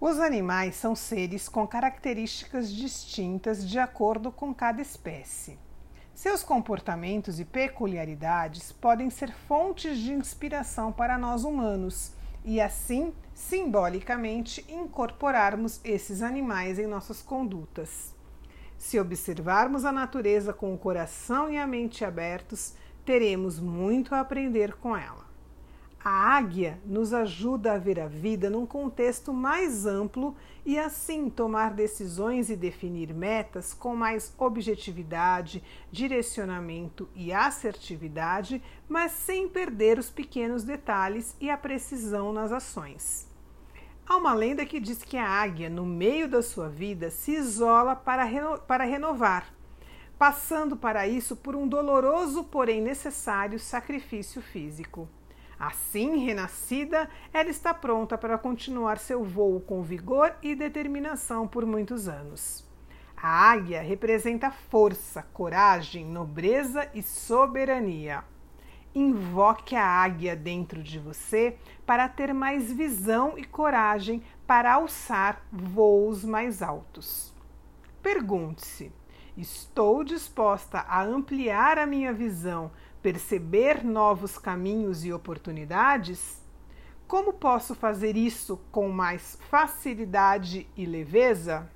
Os animais são seres com características distintas de acordo com cada espécie. Seus comportamentos e peculiaridades podem ser fontes de inspiração para nós humanos e, assim, simbolicamente, incorporarmos esses animais em nossas condutas. Se observarmos a natureza com o coração e a mente abertos, teremos muito a aprender com ela. A águia nos ajuda a ver a vida num contexto mais amplo e assim tomar decisões e definir metas com mais objetividade, direcionamento e assertividade, mas sem perder os pequenos detalhes e a precisão nas ações. Há uma lenda que diz que a águia, no meio da sua vida, se isola para, reno para renovar, passando para isso por um doloroso, porém necessário sacrifício físico. Assim, renascida, ela está pronta para continuar seu voo com vigor e determinação por muitos anos. A águia representa força, coragem, nobreza e soberania. Invoque a águia dentro de você para ter mais visão e coragem para alçar voos mais altos. Pergunte-se: estou disposta a ampliar a minha visão perceber novos caminhos e oportunidades? Como posso fazer isso com mais facilidade e leveza?